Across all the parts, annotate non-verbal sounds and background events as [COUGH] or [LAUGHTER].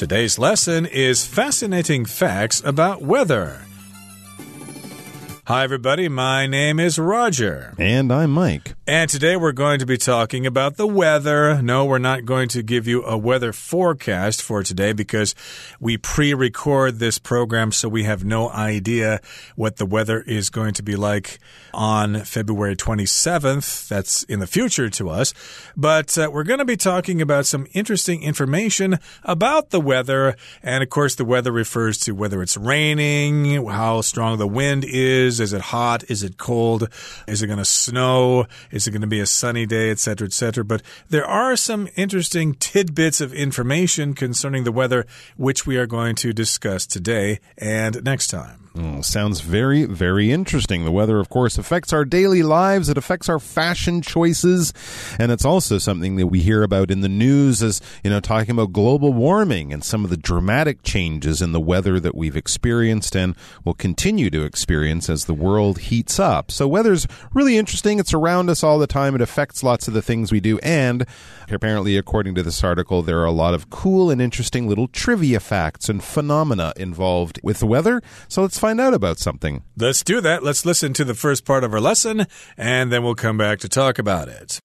Today's lesson is fascinating facts about weather. Hi, everybody. My name is Roger. And I'm Mike. And today we're going to be talking about the weather. No, we're not going to give you a weather forecast for today because we pre record this program, so we have no idea what the weather is going to be like on February 27th. That's in the future to us. But uh, we're going to be talking about some interesting information about the weather. And of course, the weather refers to whether it's raining, how strong the wind is is it hot? Is it cold? Is it going to snow? Is it going to be a sunny day, etc., etc.? But there are some interesting tidbits of information concerning the weather, which we are going to discuss today and next time. Oh, sounds very, very interesting. The weather, of course, affects our daily lives. It affects our fashion choices. And it's also something that we hear about in the news as, you know, talking about global warming and some of the dramatic changes in the weather that we've experienced and will continue to experience as the world heats up. So weather's really interesting. It's around us all the time. It affects lots of the things we do. And apparently, according to this article, there are a lot of cool and interesting little trivia facts and phenomena involved with the weather. So let's find out about something. Let's do that. Let's listen to the first part of our lesson, and then we'll come back to talk about it.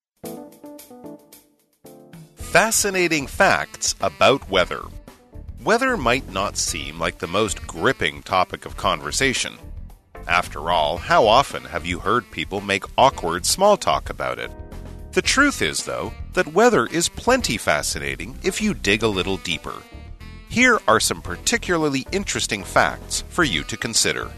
Fascinating facts about weather. Weather might not seem like the most gripping topic of conversation. After all, how often have you heard people make awkward small talk about it? The truth is, though, that weather is plenty fascinating if you dig a little deeper. Here are some particularly interesting facts for you to consider.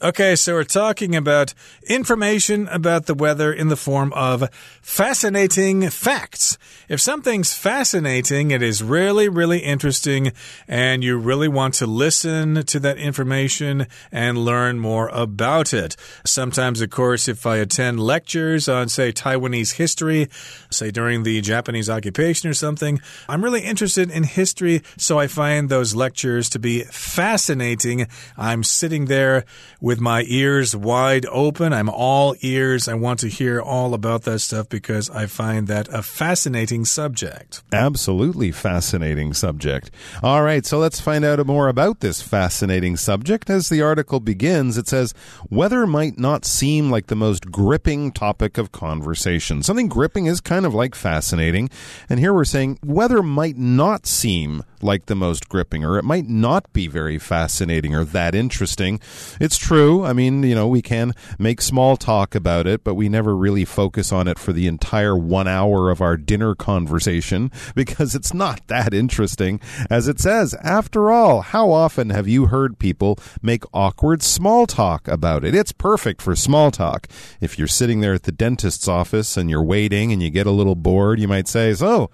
Okay, so we're talking about information about the weather in the form of fascinating facts. If something's fascinating, it is really, really interesting, and you really want to listen to that information and learn more about it. Sometimes, of course, if I attend lectures on, say, Taiwanese history, say during the Japanese occupation or something, I'm really interested in history, so I find those lectures to be fascinating. I'm sitting there with my ears wide open. I'm all ears. I want to hear all about that stuff because I find that a fascinating subject. Absolutely fascinating subject. All right, so let's find out more about this fascinating subject. As the article begins, it says weather might not seem like the most gripping topic of conversation. Something gripping is kind of like fascinating. And here we're saying weather might not seem like the most gripping, or it might not be very fascinating or that interesting. It's true. I mean, you know, we can make small talk about it, but we never really focus on it for the entire one hour of our dinner conversation [LAUGHS] because it's not that interesting. As it says, after all, how often have you heard people make awkward small talk about it? It's perfect for small talk. If you're sitting there at the dentist's office and you're waiting and you get a little bored, you might say, So,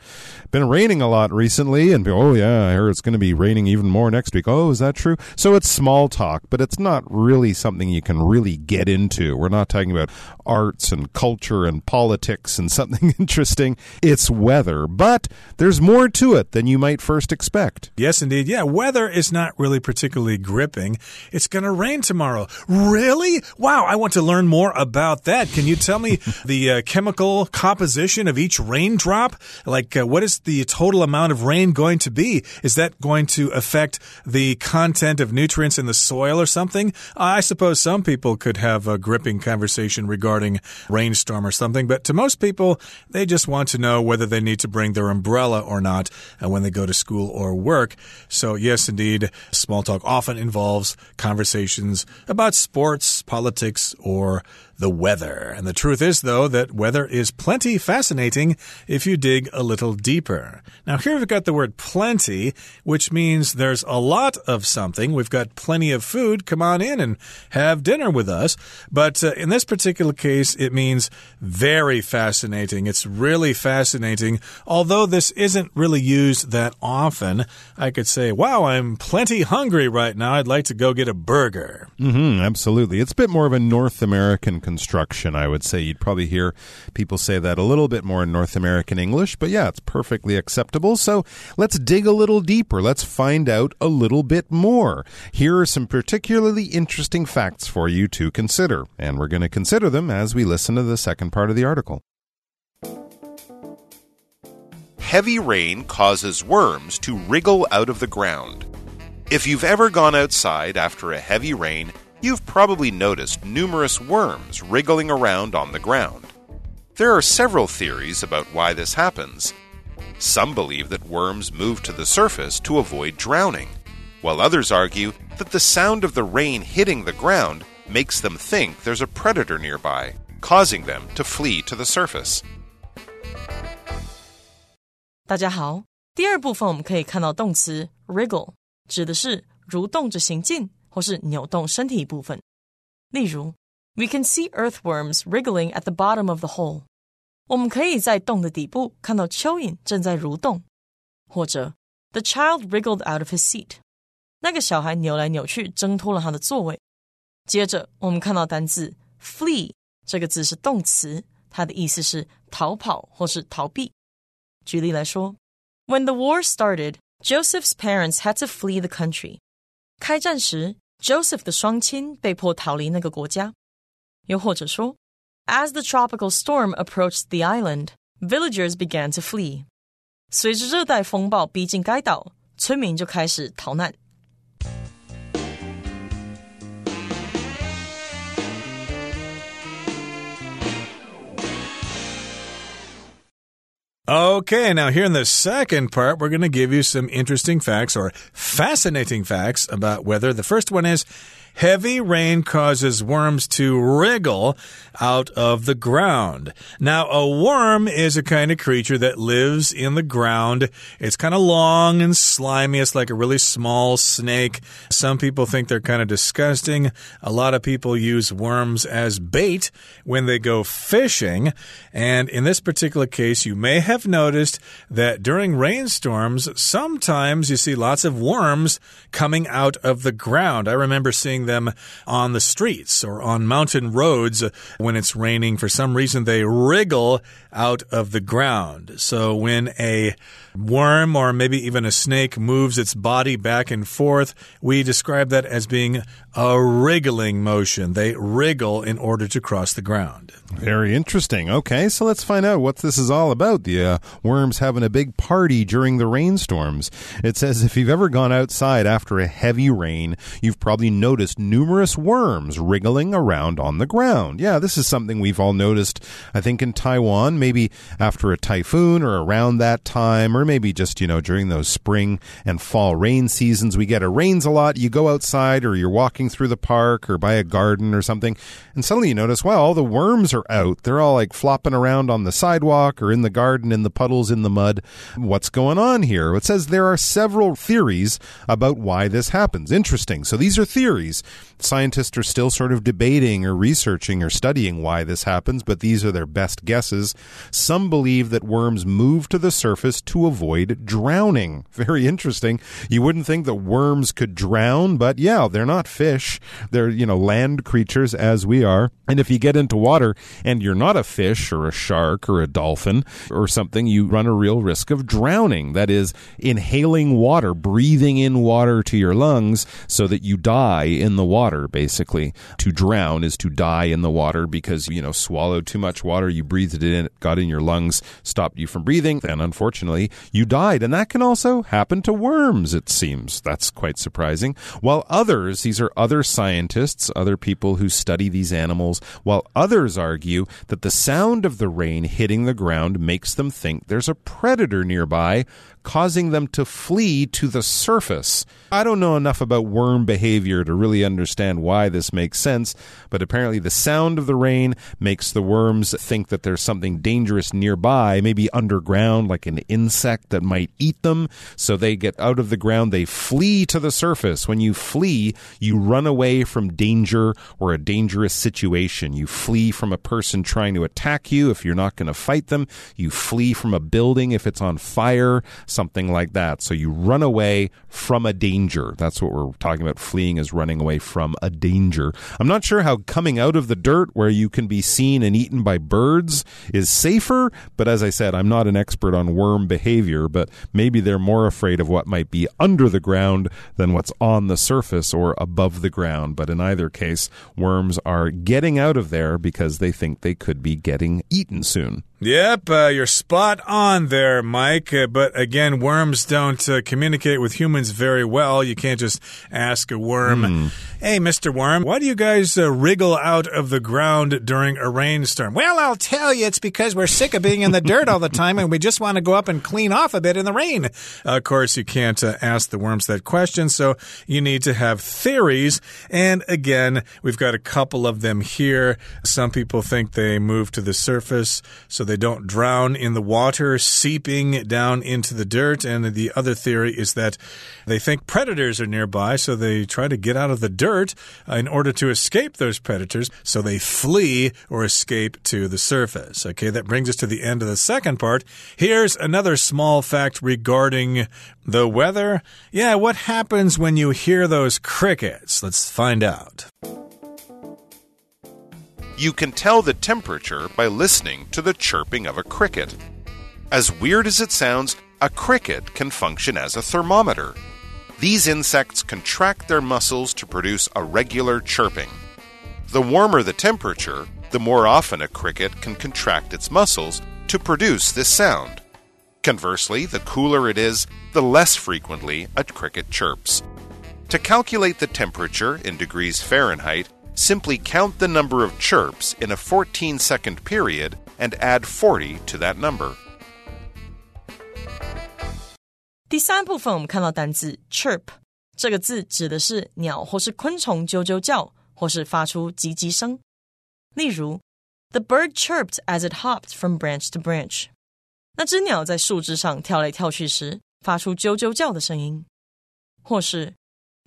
been raining a lot recently, and oh, yeah I heard it's going to be raining even more next week. Oh, is that true? So it's small talk, but it's not really something you can really get into. We're not talking about arts and culture and politics and something [LAUGHS] interesting. It's weather, but there's more to it than you might first expect. Yes, indeed. Yeah, weather is not really particularly gripping. It's going to rain tomorrow. Really? Wow, I want to learn more about that. Can you tell me [LAUGHS] the uh, chemical composition of each raindrop? Like, uh, what is the total amount of rain going to be? Is that going to affect the content of nutrients in the soil or something? I suppose some people could have a gripping conversation regarding rainstorm or something, but to most people, they just want to know whether they need to bring their umbrella or not when they go to school or work. So, yes, indeed, small talk often involves conversations about sports, politics, or the weather. And the truth is, though, that weather is plenty fascinating if you dig a little deeper. Now, here we've got the word plenty, which means there's a lot of something. We've got plenty of food. Come on in and have dinner with us. But uh, in this particular case, it means very fascinating. It's really fascinating. Although this isn't really used that often, I could say, wow, I'm plenty hungry right now. I'd like to go get a burger. Mm -hmm, absolutely. It's a bit more of a North American construction, I would say. You'd probably hear people say that a little bit more in North American English, but yeah, it's perfectly acceptable. So let's dig a little deeper. Let's find out a little bit more. Here are some particularly interesting facts for you to consider, and we're going to consider them as we listen to the second part of the article. heavy rain causes worms to wriggle out of the ground. If you've ever gone outside after a heavy rain, you've probably noticed numerous worms wriggling around on the ground. There are several theories about why this happens. Some believe that worms move to the surface to avoid drowning, while others argue that the sound of the rain hitting the ground makes them think there's a predator nearby, causing them to flee to the surface. 大家好，第二部分我们可以看到动词 wriggle，指的是蠕动着行进 或是扭动身体一部分。例如，We can see earthworms wriggling at the bottom of the hole。我们可以在洞的底部看到蚯蚓正在蠕动，或者 The child wriggled out of his seat。那个小孩扭来扭去，挣脱了他的座位。接着，我们看到单字 flee 这个字是动词，它的意思是逃跑或是逃避。举例来说，When the war started, Joseph's parents had to flee the country。开战时 ，Joseph 的双亲被迫逃离那个国家。又或者说，As the tropical storm approached the island, villagers began to flee。随着热带风暴逼近该岛，村民就开始逃难。Okay, now here in the second part, we're going to give you some interesting facts or fascinating facts about weather. The first one is Heavy rain causes worms to wriggle out of the ground. Now, a worm is a kind of creature that lives in the ground. It's kind of long and slimy. It's like a really small snake. Some people think they're kind of disgusting. A lot of people use worms as bait when they go fishing. And in this particular case, you may have noticed that during rainstorms, sometimes you see lots of worms coming out of the ground. I remember seeing them on the streets or on mountain roads when it's raining. For some reason, they wriggle out of the ground. So when a worm or maybe even a snake moves its body back and forth, we describe that as being a wriggling motion. They wriggle in order to cross the ground. Very interesting. Okay, so let's find out what this is all about. The uh, worms having a big party during the rainstorms. It says if you've ever gone outside after a heavy rain, you've probably noticed numerous worms wriggling around on the ground. Yeah, this is something we've all noticed, I think, in Taiwan, maybe after a typhoon or around that time, or maybe just, you know, during those spring and fall rain seasons. We get it rains a lot. You go outside or you're walking through the park or by a garden or something, and suddenly you notice, wow, all the worms are out. They're all like flopping around on the sidewalk or in the garden, in the puddles, in the mud. What's going on here? It says there are several theories about why this happens. Interesting. So these are theories. Scientists are still sort of debating or researching or studying why this happens, but these are their best guesses. Some believe that worms move to the surface to avoid drowning. [LAUGHS] Very interesting. You wouldn't think that worms could drown, but yeah, they're not fish. They're, you know, land creatures as we are. And if you get into water and you're not a fish or a shark or a dolphin or something, you run a real risk of drowning. That is, inhaling water, breathing in water to your lungs so that you die in the water, basically. To drown is to die in the water because, you know, swallowed too much water, you breathed it in, it got in your lungs, stopped you from breathing, and unfortunately, you died. And that can also happen to worms, it seems. That's quite surprising. While others, these are other scientists, other people who study these animals, while others argue that the sound of the rain hitting the ground makes them think there's a predator nearby causing them to flee to the surface. I don't know enough about worm behavior to really understand why this makes sense, but apparently the sound of the rain makes the worms think that there's something dangerous nearby, maybe underground, like an insect that might eat them. So they get out of the ground, they flee to the surface. When you flee, you run away from danger or a dangerous situation. You flee from a person trying to attack you if you're not going to fight them. You flee from a building if it's on fire something like that. So you run away from a danger. That's what we're talking about. Fleeing is running away from a danger. I'm not sure how coming out of the dirt where you can be seen and eaten by birds is safer, but as I said, I'm not an expert on worm behavior, but maybe they're more afraid of what might be under the ground than what's on the surface or above the ground. But in either case, worms are getting out of there because they think they could be getting eaten soon. Yep, uh, you're spot on there, Mike. Uh, but again, worms don't uh, communicate with humans very well. You can't just ask a worm, mm. Hey, Mr. Worm, why do you guys uh, wriggle out of the ground during a rainstorm? Well, I'll tell you, it's because we're sick of being in the dirt all the time and we just want to go up and clean off a bit in the rain. of course, you can't uh, ask the worms that question, so you need to have theories. And again, we've got a couple of them here. Some people think they move to the surface so they don't drown in the water, seeping down into the dirt. And the other theory is that they think predators are nearby, so they try to get out of the dirt dirt in order to escape those predators, so they flee or escape to the surface. Okay, that brings us to the end of the second part. Here's another small fact regarding the weather. Yeah, what happens when you hear those crickets? Let's find out. You can tell the temperature by listening to the chirping of a cricket. As weird as it sounds, a cricket can function as a thermometer. These insects contract their muscles to produce a regular chirping. The warmer the temperature, the more often a cricket can contract its muscles to produce this sound. Conversely, the cooler it is, the less frequently a cricket chirps. To calculate the temperature in degrees Fahrenheit, simply count the number of chirps in a 14 second period and add 40 to that number. 第三部分，我们看到单字 chirp 这个字指的是鸟或是昆虫啾啾叫，或是发出叽叽声。例如，The bird chirped as it hopped from branch to branch。那只鸟在树枝上跳来跳去时，发出啾啾叫的声音。或是，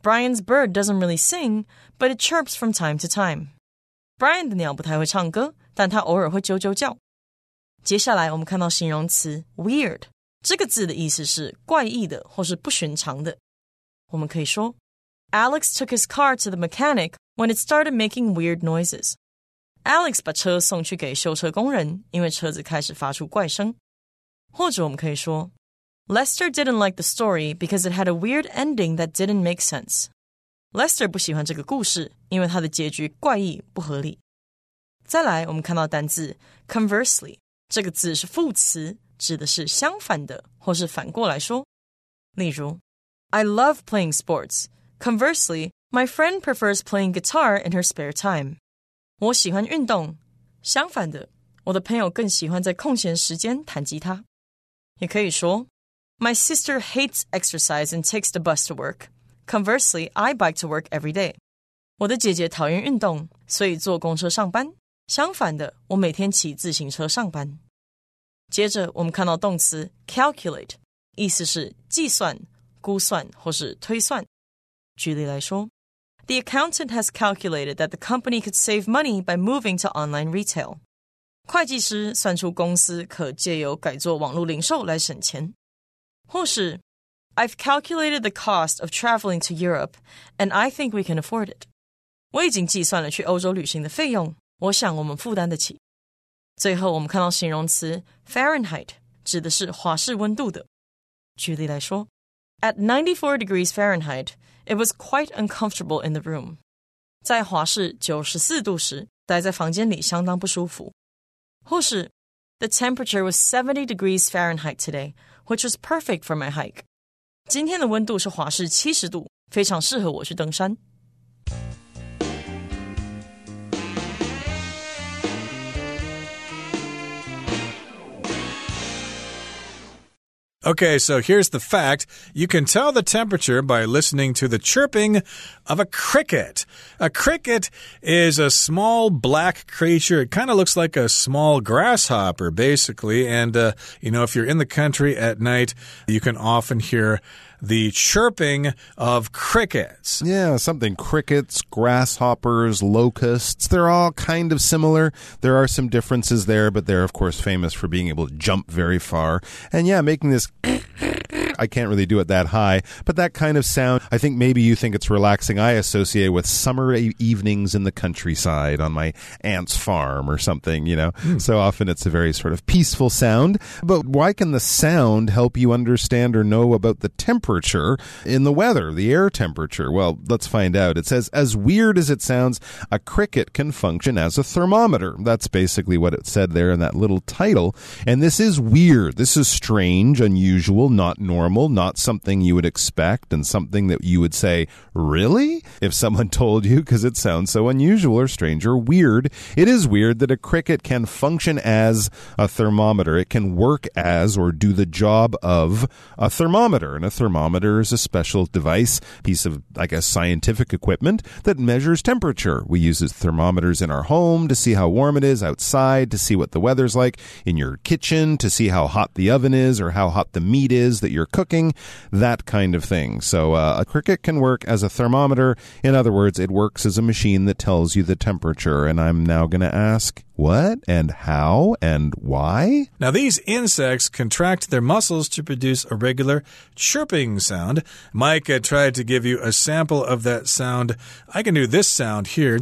Brian's bird doesn't really sing, but it chirps from time to time。Brian 的鸟不太会唱歌，但它偶尔会啾啾叫。接下来，我们看到形容词 weird。 这个字的意思是怪异的或是不寻常的。我们可以说，Alex took his car to the mechanic when it started making weird noises. Alex 把车送去给修车工人，因为车子开始发出怪声。或者我们可以说，Lester didn't like the story because it had a weird ending that didn't make sense. Lester 不喜欢这个故事，因为它的结局怪异不合理。再来，我们看到单字 conversely 这个字是副词。 指的是相反的，或是反过来说。例如，I love playing sports. Conversely, my friend prefers playing guitar in her spare time. 我喜欢运动。相反的，我的朋友更喜欢在空闲时间弹吉他。也可以说，My sister hates exercise and takes the bus to work. Conversely, I bike to work every day. 我的姐姐讨厌运动，所以坐公车上班。相反的，我每天骑自行车上班。 接着，我们看到动词 calculate，意思是计算、估算或是推算。举例来说，The accountant has calculated that the company could save money by moving to online retail。会计师算出公司可借由改做网络零售来省钱。或是，I've calculated the cost of traveling to Europe, and I think we can afford it。我已经计算了去欧洲旅行的费用，我想我们负担得起。 最后，我们看到形容词 Fahrenheit 指的是华氏温度的。举例来说，At ninety-four degrees Fahrenheit, it was quite uncomfortable in the room。在华氏九十四度时，待在房间里相当不舒服。或是，The temperature was seventy degrees Fahrenheit today, which was perfect for my hike。今天的温度是华氏七十度，非常适合我去登山。 Okay, so here's the fact. You can tell the temperature by listening to the chirping of a cricket. A cricket is a small black creature. It kind of looks like a small grasshopper, basically. And, uh, you know, if you're in the country at night, you can often hear the chirping of crickets. Yeah, something crickets, grasshoppers, locusts, they're all kind of similar. There are some differences there, but they're, of course, famous for being able to jump very far. And yeah, making this I can't really do it that high, but that kind of sound, I think maybe you think it's relaxing. I associate with summer evenings in the countryside on my aunt's farm or something, you know. Hmm. So often it's a very sort of peaceful sound. But why can the sound help you understand or know about the temperature in the weather, the air temperature? Well, let's find out. It says, as weird as it sounds, a cricket can function as a thermometer. That's basically what it said there in that little title. And this is weird. This is strange, unusual, not normal, not something you would expect, and something that you would say, really? If someone [LAUGHS] told you, because it sounds so unusual or strange or weird. It is weird that a cricket can function as a thermometer. It can work as or do the job of a thermometer. And a thermometer is a special device, piece of, I guess, scientific equipment that measures temperature. We use thermometers in our home to see how warm it is outside, to see what the weather's like in your kitchen, to see how hot the oven is or how hot the meat is that you're cooking, that kind of thing. So uh, a cricket can work as a thermometer. In other words, it works as a machine that tells you the temperature. And I'm now going to ask, what and how and why? Now, these insects contract their muscles to produce a regular chirping sound. Mike uh, tried to give you a sample of that sound. I can do this sound here.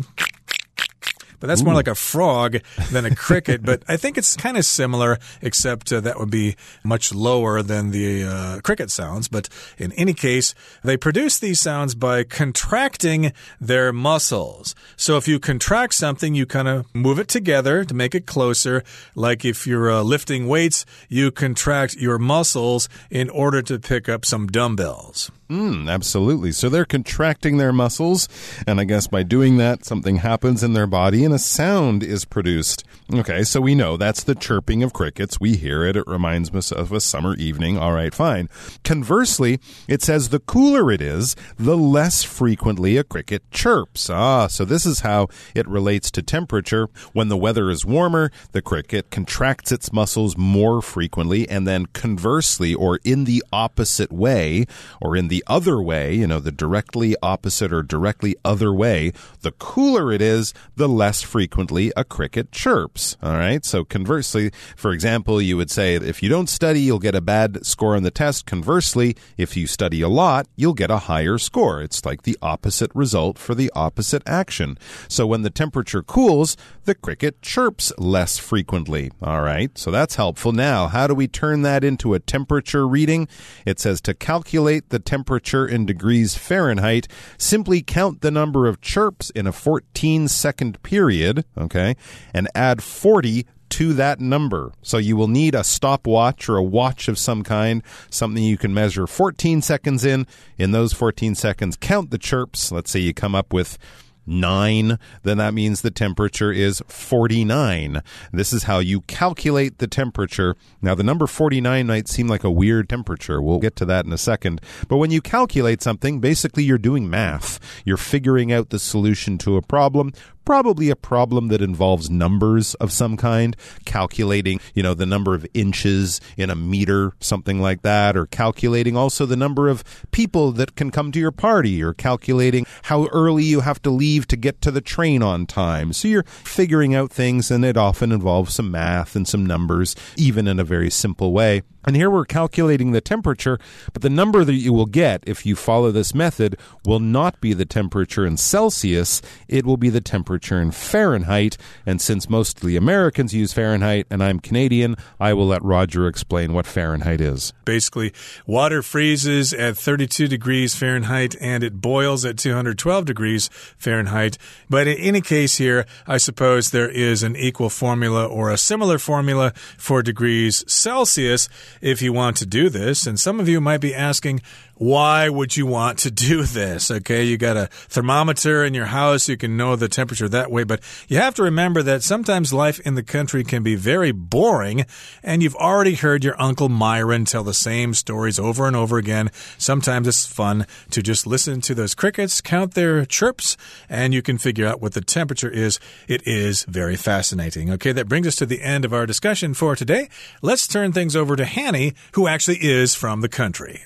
But that's more like a frog than a cricket. but I think it's kind of similar, except uh, that would be much lower than the uh, cricket sounds. But in any case, they produce these sounds by contracting their muscles. So if you contract something, you kind of move it together to make it closer. Like if you're uh, lifting weights, you contract your muscles in order to pick up some dumbbells. Mm, absolutely. So they're contracting their muscles, and I guess by doing that, something happens in their body and a sound is produced. Okay, so we know that's the chirping of crickets. We hear it. It reminds us of a summer evening. All right, fine. Conversely, it says the cooler it is, the less frequently a cricket chirps. Ah, so this is how it relates to temperature. When the weather is warmer, the cricket contracts its muscles more frequently, and then conversely, or in the opposite way, or in the other way, you know, the directly opposite or directly other way, the cooler it is, the less frequently a cricket chirps. All right. So conversely, for example, you would say if you don't study, you'll get a bad score on the test. Conversely, if you study a lot, you'll get a higher score. It's like the opposite result for the opposite action. So when the temperature cools, the cricket chirps less frequently. All right. So that's helpful. Now, how do we turn that into a temperature reading? It says to calculate the temperature in degrees Fahrenheit, simply count the number of chirps in a 14 second period, okay, and add 40 to that number. So you will need a stopwatch or a watch of some kind, something you can measure 14 seconds in. In those 14 seconds, count the chirps. Let's say you come up with nine, then that means the temperature is 49. This is how you calculate the temperature. Now, the number 49 might seem like a weird temperature. We'll get to that in a second. But when you calculate something, basically you're doing math. You're figuring out the solution to a problem probably a problem that involves numbers of some kind, calculating, you know, the number of inches in a meter, something like that, or calculating also the number of people that can come to your party, or calculating how early you have to leave to get to the train on time. So you're figuring out things, and it often involves some math and some numbers, even in a very simple way. And here we're calculating the temperature, but the number that you will get if you follow this method will not be the temperature in Celsius, it will be the temperature in Fahrenheit. And since mostly Americans use Fahrenheit and I'm Canadian, I will let Roger explain what Fahrenheit is. Basically, water freezes at 32 degrees Fahrenheit and it boils at 212 degrees Fahrenheit. But in any case, here, I suppose there is an equal formula or a similar formula for degrees Celsius if you want to do this. And some of you might be asking, why would you want to do this? Okay, you got a thermometer in your house, you can know the temperature that way, but you have to remember that sometimes life in the country can be very boring, and you've already heard your Uncle Myron tell the same stories over and over again. Sometimes it's fun to just listen to those crickets, count their chirps, and you can figure out what the temperature is. It is very fascinating. Okay, that brings us to the end of our discussion for today. Let's turn things over to Hanny, who actually is from the country.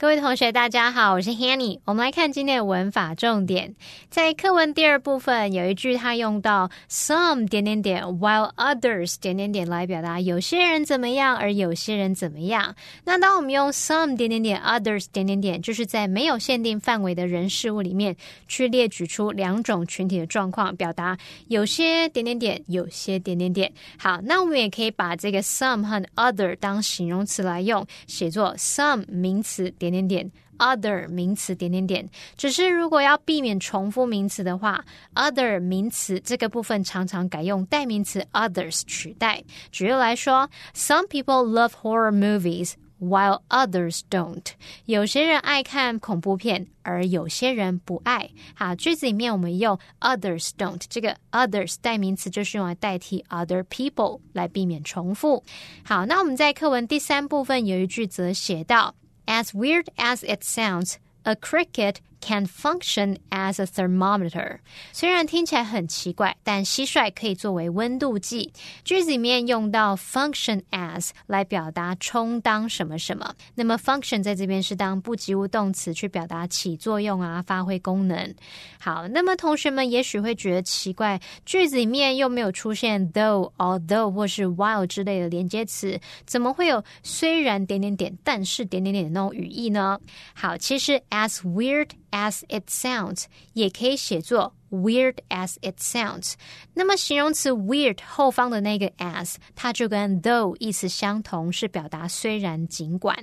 各位同学，大家好，我是 Hanny。我们来看今天的文法重点，在课文第二部分有一句，它用到 some 点点点，while others 点点点来表达有些人怎么样，而有些人怎么样。那当我们用 some 点点点，others 点点点，就是在没有限定范围的人事物里面去列举出两种群体的状况，表达有些点点点，有些点点点。好，那我们也可以把这个 some 和 other 当形容词来用，写作 some 名词点。点点点，other 名词点点点。只是如果要避免重复名词的话，other 名词这个部分常常改用代名词 others 取代。举例来说，Some people love horror movies。While others don't，有些人爱看恐怖片，而有些人不爱。好，句子里面我们用 others don't 这个 others 代名词就是用来代替 other people 来避免重复。好，那我们在课文第三部分有一句则写到。As weird as it sounds, a cricket Can function as a thermometer。虽然听起来很奇怪，但蟋蟀可以作为温度计。句子里面用到 function as 来表达充当什么什么。那么 function 在这边是当不及物动词，去表达起作用啊，发挥功能。好，那么同学们也许会觉得奇怪，句子里面又没有出现 though、although 或是 while 之类的连接词，怎么会有虽然点点点，但是点点点的那种语义呢？好，其实 as weird。as it sounds，也可以写作 Weird as it sounds。那么形容词 weird 后方的那个 as，它就跟 though 意思相同，是表达虽然、尽管。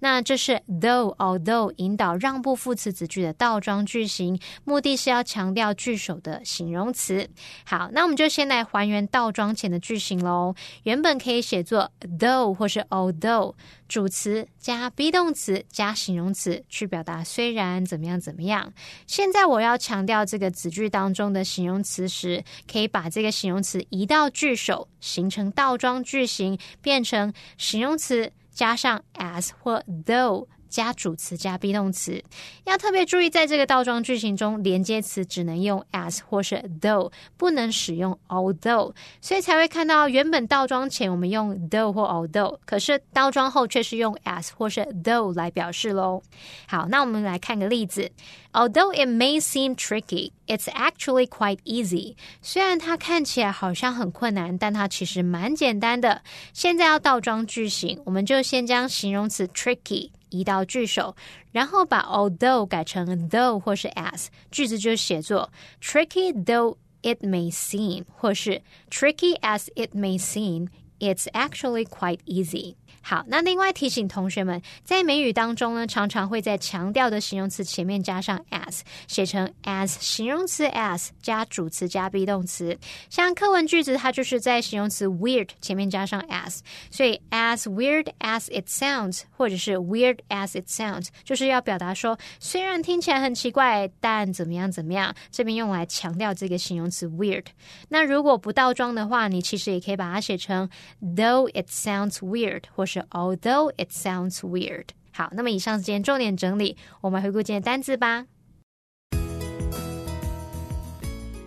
那这是 though、although 引导让步副词子句的倒装句型，目的是要强调句首的形容词。好，那我们就先来还原倒装前的句型喽。原本可以写作 though 或是 although。主词加 be 动词加形容词去表达虽然怎么样怎么样。现在我要强调这个子句当中的形容词时，可以把这个形容词移到句首，形成倒装句型，变成形容词加上 as 或 though。加主词加 be 动词，要特别注意，在这个倒装句型中，连接词只能用 as 或是 though，不能使用 although，所以才会看到原本倒装前我们用 though 或 although，可是倒装后却是用 as 或是 though 来表示喽。好，那我们来看个例子，Although it may seem tricky, it's actually quite easy。虽然它看起来好像很困难，但它其实蛮简单的。现在要倒装句型，我们就先将形容词 tricky。移到句首，然后把 although 改成 though 或是 as，句子就写作 tricky though it may seem，或是 tricky as it may seem，it's actually quite easy。 好，那另外提醒同学们，在美语当中呢，常常会在强调的形容词前面加上 as，写成 as 形容词 as 加主词加 be 动词。像课文句子，它就是在形容词 weird 前面加上 as，所以 as weird as it sounds，或者是 weird as it sounds，就是要表达说，虽然听起来很奇怪，但怎么样怎么样，这边用来强调这个形容词 weird。那如果不倒装的话，你其实也可以把它写成 though it sounds weird，或 although it sounds weird。好，那么以上是今天重点整理，我们回顾今天单词吧。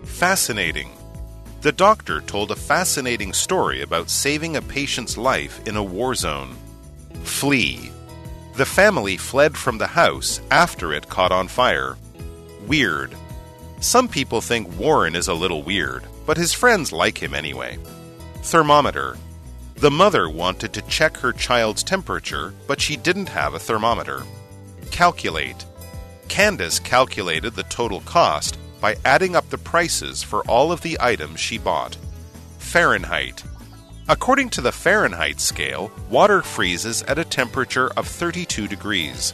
Fascinating. The doctor told a fascinating story about saving a patient's life in a war zone. Flee. The family fled from the house after it caught on fire. Weird. Some people think Warren is a little weird, but his friends like him anyway. Thermometer. The mother wanted to check her child's temperature, but she didn't have a thermometer. Calculate. Candace calculated the total cost by adding up the prices for all of the items she bought. Fahrenheit. According to the Fahrenheit scale, water freezes at a temperature of 32 degrees.